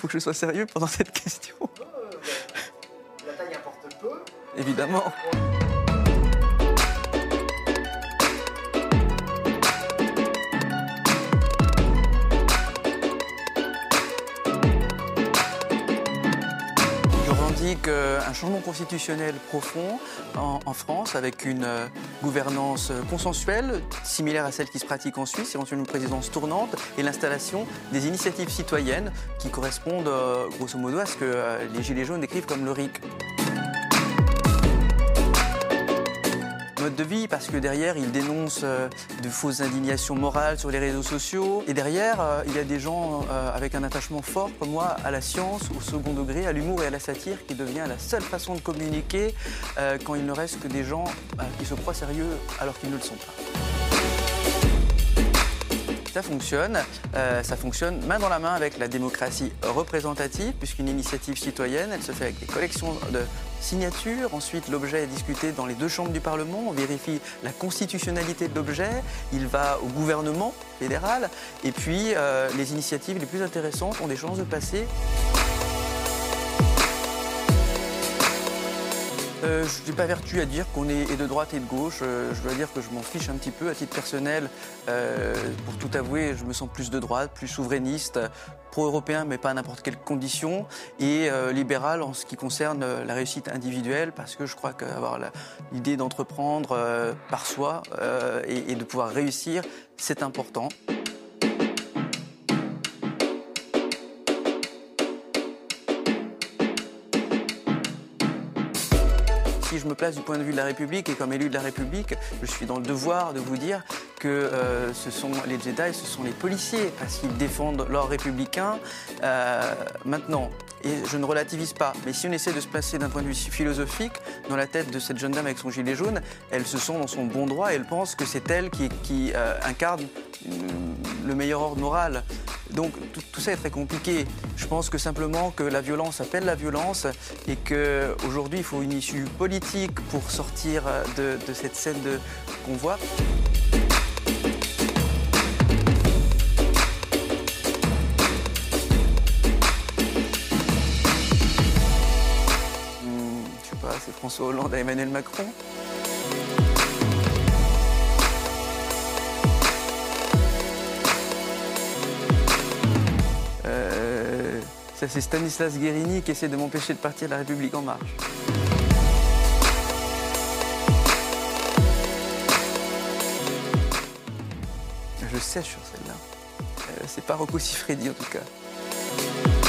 faut que je sois sérieux pendant cette question. La taille importe peu. Évidemment. Je revendique euh, un changement constitutionnel profond en, en France avec une euh, gouvernance euh, consensuelle, similaire à celle qui se pratique en Suisse, éventuellement une présidence tournante et l'installation des initiatives citoyennes qui correspondent euh, grosso modo à ce que euh, les Gilets jaunes décrivent comme le RIC. Mode de vie parce que derrière il dénonce euh, de fausses indignations morales sur les réseaux sociaux et derrière euh, il y a des gens euh, avec un attachement fort comme moi à la science, au second degré, à l'humour et à la satire qui devient la seule façon de communiquer quand il ne reste que des gens qui se croient sérieux alors qu'ils ne le sont pas. Ça fonctionne, euh, ça fonctionne main dans la main avec la démocratie représentative, puisqu'une initiative citoyenne, elle se fait avec des collections de signatures. Ensuite, l'objet est discuté dans les deux chambres du Parlement. On vérifie la constitutionnalité de l'objet. Il va au gouvernement fédéral. Et puis, euh, les initiatives les plus intéressantes ont des chances de passer. Euh, je n'ai pas vertu à dire qu'on est de droite et de gauche. Euh, je dois dire que je m'en fiche un petit peu à titre personnel. Euh, pour tout avouer, je me sens plus de droite, plus souverainiste, pro-européen, mais pas à n'importe quelle condition, et euh, libéral en ce qui concerne la réussite individuelle, parce que je crois qu'avoir l'idée d'entreprendre par soi et de pouvoir réussir, c'est important. Si je me place du point de vue de la République et comme élu de la République, je suis dans le devoir de vous dire que euh, ce sont les Jedi, ce sont les policiers, parce qu'ils défendent l'ordre républicain. Euh, maintenant, et je ne relativise pas, mais si on essaie de se placer d'un point de vue philosophique, dans la tête de cette jeune dame avec son gilet jaune, elle se sent dans son bon droit et elle pense que c'est elle qui, qui, euh, incarne euh, le meilleur ordre moral. Donc tout, ça est très compliqué. Je pense que simplement que la violence appelle la violence et qu'aujourd'hui il faut une issue politique pour sortir euh, de, cette scène de convoi. Hmm, je sais pas, c'est François Hollande à Emmanuel Macron. Ça c'est Stanislas Guérini qui essaie de m'empêcher de partir de la République en marche. Je sèche sur celle-là. Euh, c'est pas Rocco Siffredi en tout cas.